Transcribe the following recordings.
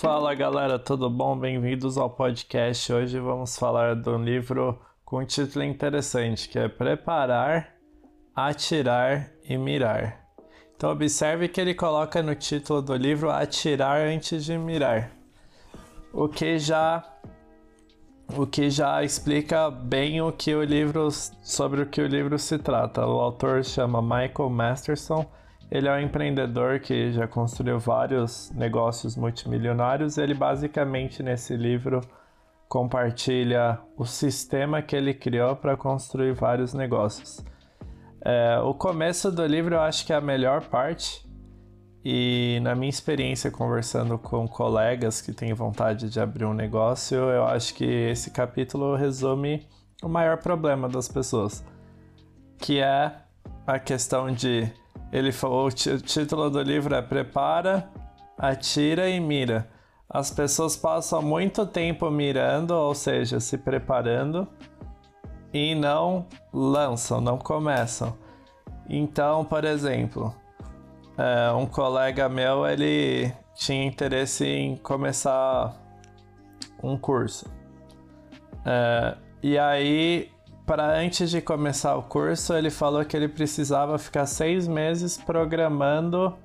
Fala galera, tudo bom? Bem-vindos ao podcast. Hoje vamos falar do livro com um título interessante que é Preparar, Atirar e Mirar. Então observe que ele coloca no título do livro Atirar antes de mirar. O que já o que já explica bem o que o livro sobre o que o livro se trata. O autor chama Michael Masterson ele é um empreendedor que já construiu vários negócios multimilionários. Ele basicamente nesse livro compartilha o sistema que ele criou para construir vários negócios. É, o começo do livro eu acho que é a melhor parte. E na minha experiência conversando com colegas que têm vontade de abrir um negócio, eu acho que esse capítulo resume o maior problema das pessoas, que é a questão de ele falou: o título do livro é Prepara, Atira e Mira. As pessoas passam muito tempo mirando, ou seja, se preparando, e não lançam, não começam. Então, por exemplo, é, um colega meu ele tinha interesse em começar um curso. É, e aí para antes de começar o curso, ele falou que ele precisava ficar seis meses programando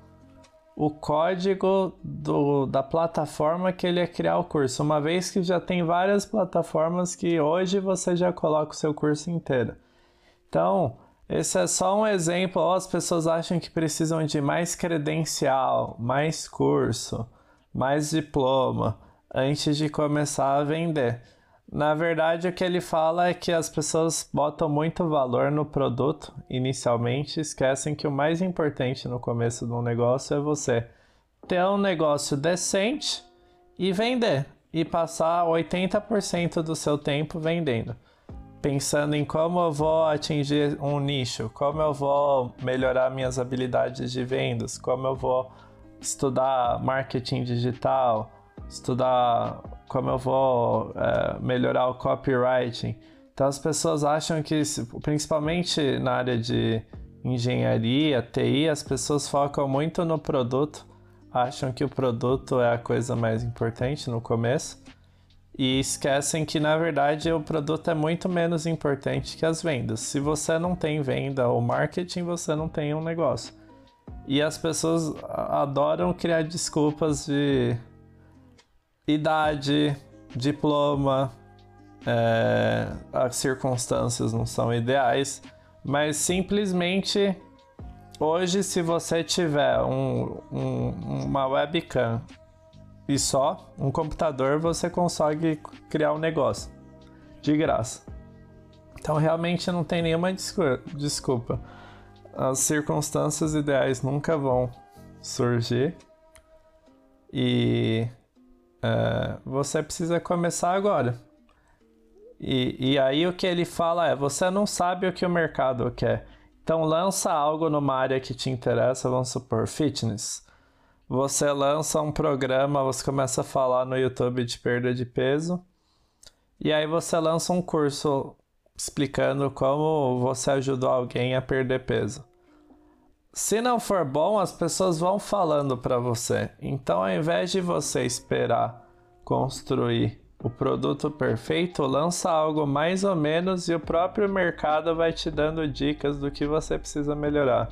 o código do, da plataforma que ele ia criar o curso, uma vez que já tem várias plataformas que hoje você já coloca o seu curso inteiro. Então, esse é só um exemplo. As pessoas acham que precisam de mais credencial, mais curso, mais diploma antes de começar a vender. Na verdade, o que ele fala é que as pessoas botam muito valor no produto inicialmente, esquecem que o mais importante no começo de um negócio é você ter um negócio decente e vender, e passar 80% do seu tempo vendendo. Pensando em como eu vou atingir um nicho, como eu vou melhorar minhas habilidades de vendas, como eu vou estudar marketing digital, estudar como eu vou é, melhorar o copywriting. Então as pessoas acham que, principalmente na área de engenharia, TI, as pessoas focam muito no produto, acham que o produto é a coisa mais importante no começo e esquecem que na verdade o produto é muito menos importante que as vendas. Se você não tem venda ou marketing, você não tem um negócio. E as pessoas adoram criar desculpas de idade, diploma, é, as circunstâncias não são ideais, mas simplesmente hoje, se você tiver um, um, uma webcam e só um computador, você consegue criar um negócio de graça. Então realmente não tem nenhuma desculpa. As circunstâncias ideais nunca vão surgir e é, você precisa começar agora. E, e aí o que ele fala é: você não sabe o que o mercado quer. Então lança algo numa área que te interessa, vamos supor, fitness. Você lança um programa, você começa a falar no YouTube de perda de peso. E aí você lança um curso explicando como você ajudou alguém a perder peso. Se não for bom, as pessoas vão falando para você. Então, ao invés de você esperar construir o produto perfeito, lança algo mais ou menos e o próprio mercado vai te dando dicas do que você precisa melhorar.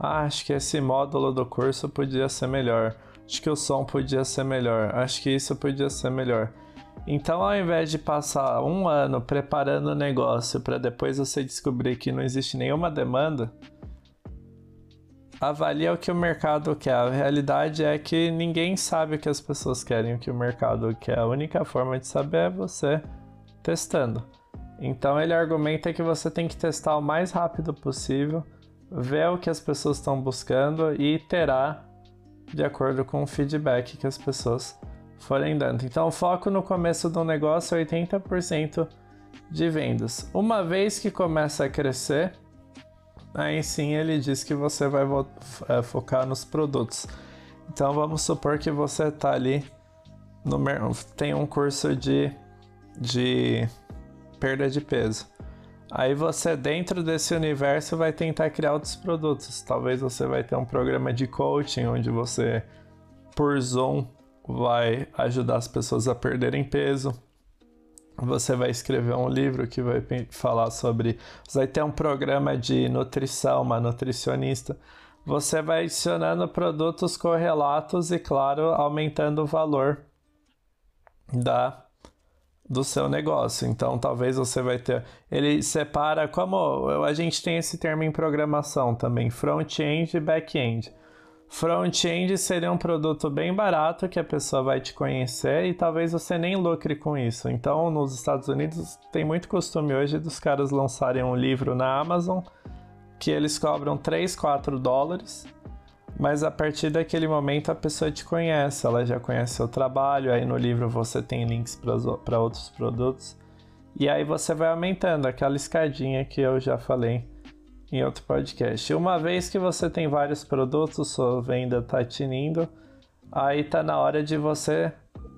Ah, acho que esse módulo do curso podia ser melhor. Acho que o som podia ser melhor. Acho que isso podia ser melhor. Então, ao invés de passar um ano preparando o negócio para depois você descobrir que não existe nenhuma demanda, avalia o que o mercado quer. A realidade é que ninguém sabe o que as pessoas querem, o que o mercado quer. A única forma de saber é você testando. Então ele argumenta que você tem que testar o mais rápido possível, ver o que as pessoas estão buscando e iterar de acordo com o feedback que as pessoas forem dando. Então, foco no começo do negócio é 80% de vendas. Uma vez que começa a crescer, Aí sim ele diz que você vai é, focar nos produtos. Então vamos supor que você está ali no tem um curso de, de perda de peso. Aí você dentro desse universo vai tentar criar outros produtos. Talvez você vai ter um programa de coaching onde você por Zoom vai ajudar as pessoas a perderem peso. Você vai escrever um livro que vai falar sobre. Você vai ter um programa de nutrição, uma nutricionista. Você vai adicionando produtos correlatos e, claro, aumentando o valor da do seu negócio. Então, talvez você vai ter. Ele separa como a gente tem esse termo em programação também, front-end e back-end. Front-end seria um produto bem barato que a pessoa vai te conhecer e talvez você nem lucre com isso. Então, nos Estados Unidos tem muito costume hoje dos caras lançarem um livro na Amazon que eles cobram 3, 4 dólares mas a partir daquele momento a pessoa te conhece, ela já conhece seu trabalho, aí no livro você tem links para outros produtos, e aí você vai aumentando aquela escadinha que eu já falei em outro podcast. Uma vez que você tem vários produtos, sua venda está tinindo, aí está na hora de você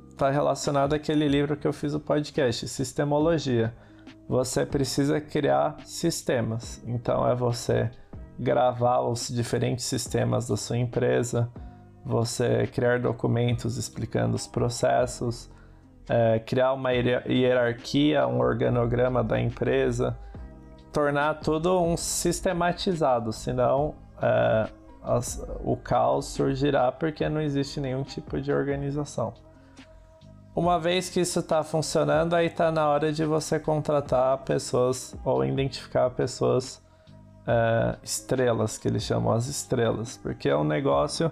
estar tá relacionado àquele livro que eu fiz o podcast, Sistemologia. Você precisa criar sistemas, então é você gravar os diferentes sistemas da sua empresa, você criar documentos explicando os processos, é, criar uma hierarquia, um organograma da empresa, tornar tudo um sistematizado, senão é, as, o caos surgirá porque não existe nenhum tipo de organização. Uma vez que isso está funcionando, aí está na hora de você contratar pessoas ou identificar pessoas uh, estrelas, que eles chamam as estrelas, porque é um negócio.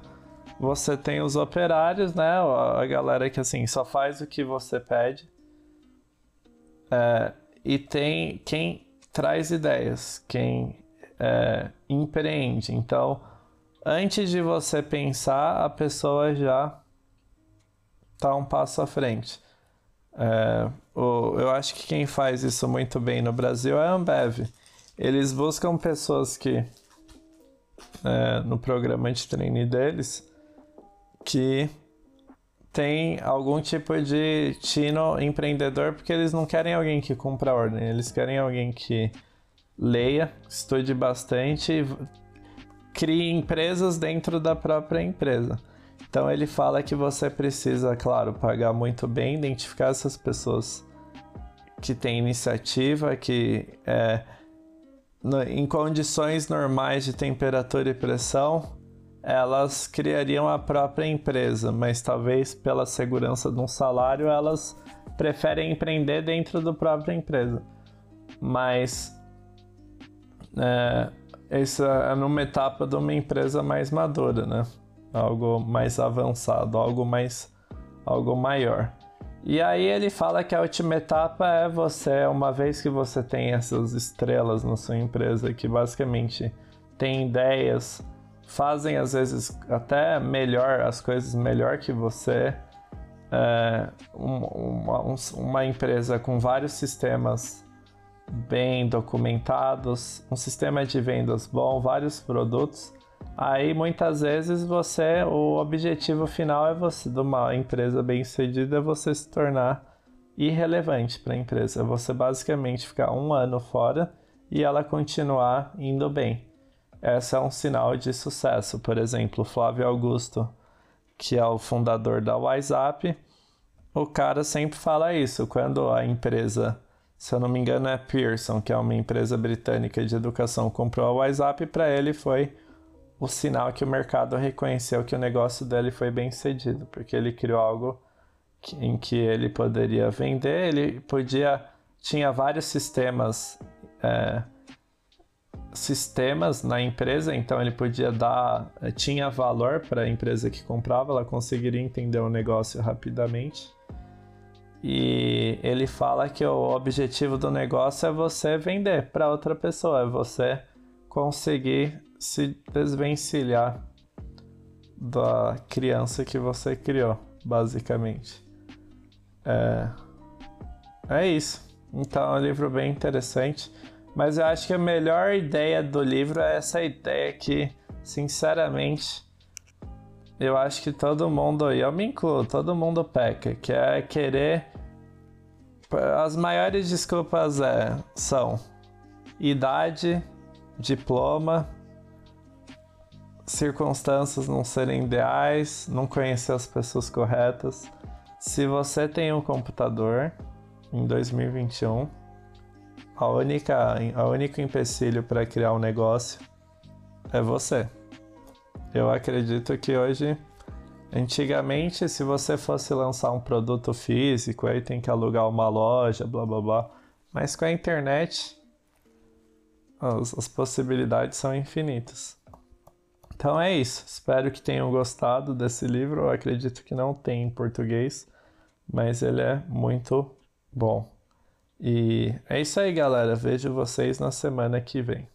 Você tem os operários, né? A galera que assim só faz o que você pede. Uh, e tem quem traz ideias, quem uh, empreende. Então, antes de você pensar, a pessoa já está um passo à frente. É, o, eu acho que quem faz isso muito bem no Brasil é a Ambev. Eles buscam pessoas que, é, no programa de treino deles, que tem algum tipo de tino empreendedor, porque eles não querem alguém que cumpra ordem, eles querem alguém que leia, estude bastante crie empresas dentro da própria empresa. Então ele fala que você precisa, claro, pagar muito bem, identificar essas pessoas que têm iniciativa, que é, em condições normais de temperatura e pressão, elas criariam a própria empresa, mas talvez pela segurança de um salário elas preferem empreender dentro da própria empresa. Mas é, essa é numa etapa de uma empresa mais madura, né? Algo mais avançado, algo mais algo maior. E aí ele fala que a última etapa é você, uma vez que você tem essas estrelas na sua empresa que basicamente tem ideias, fazem às vezes até melhor as coisas melhor que você. É, uma, uma empresa com vários sistemas bem documentados, um sistema de vendas bom, vários produtos Aí muitas vezes você, o objetivo final é você, de uma empresa bem sucedida, é você se tornar irrelevante para a empresa. É você basicamente ficar um ano fora e ela continuar indo bem. Esse é um sinal de sucesso. Por exemplo, Flávio Augusto, que é o fundador da WhatsApp, o cara sempre fala isso. Quando a empresa, se eu não me engano, é Pearson, que é uma empresa britânica de educação, comprou a WhatsApp, para ele foi o sinal que o mercado reconheceu que o negócio dele foi bem sucedido, porque ele criou algo em que ele poderia vender, ele podia tinha vários sistemas é, sistemas na empresa, então ele podia dar é, tinha valor para a empresa que comprava, ela conseguiria entender o negócio rapidamente. E ele fala que o objetivo do negócio é você vender para outra pessoa, é você conseguir se desvencilhar da criança que você criou, basicamente. É, é isso. Então é um livro bem interessante. Mas eu acho que a melhor ideia do livro é essa ideia que, sinceramente, eu acho que todo mundo, e eu me incluo, todo mundo peca, que é querer. As maiores desculpas é, são idade, diploma circunstâncias não serem ideais, não conhecer as pessoas corretas. Se você tem um computador em 2021, a única, a único empecilho para criar um negócio é você. Eu acredito que hoje, antigamente, se você fosse lançar um produto físico, aí tem que alugar uma loja, blá blá blá. Mas com a internet, as, as possibilidades são infinitas. Então é isso. Espero que tenham gostado desse livro. Eu acredito que não tem em português, mas ele é muito bom. E é isso aí, galera. Vejo vocês na semana que vem.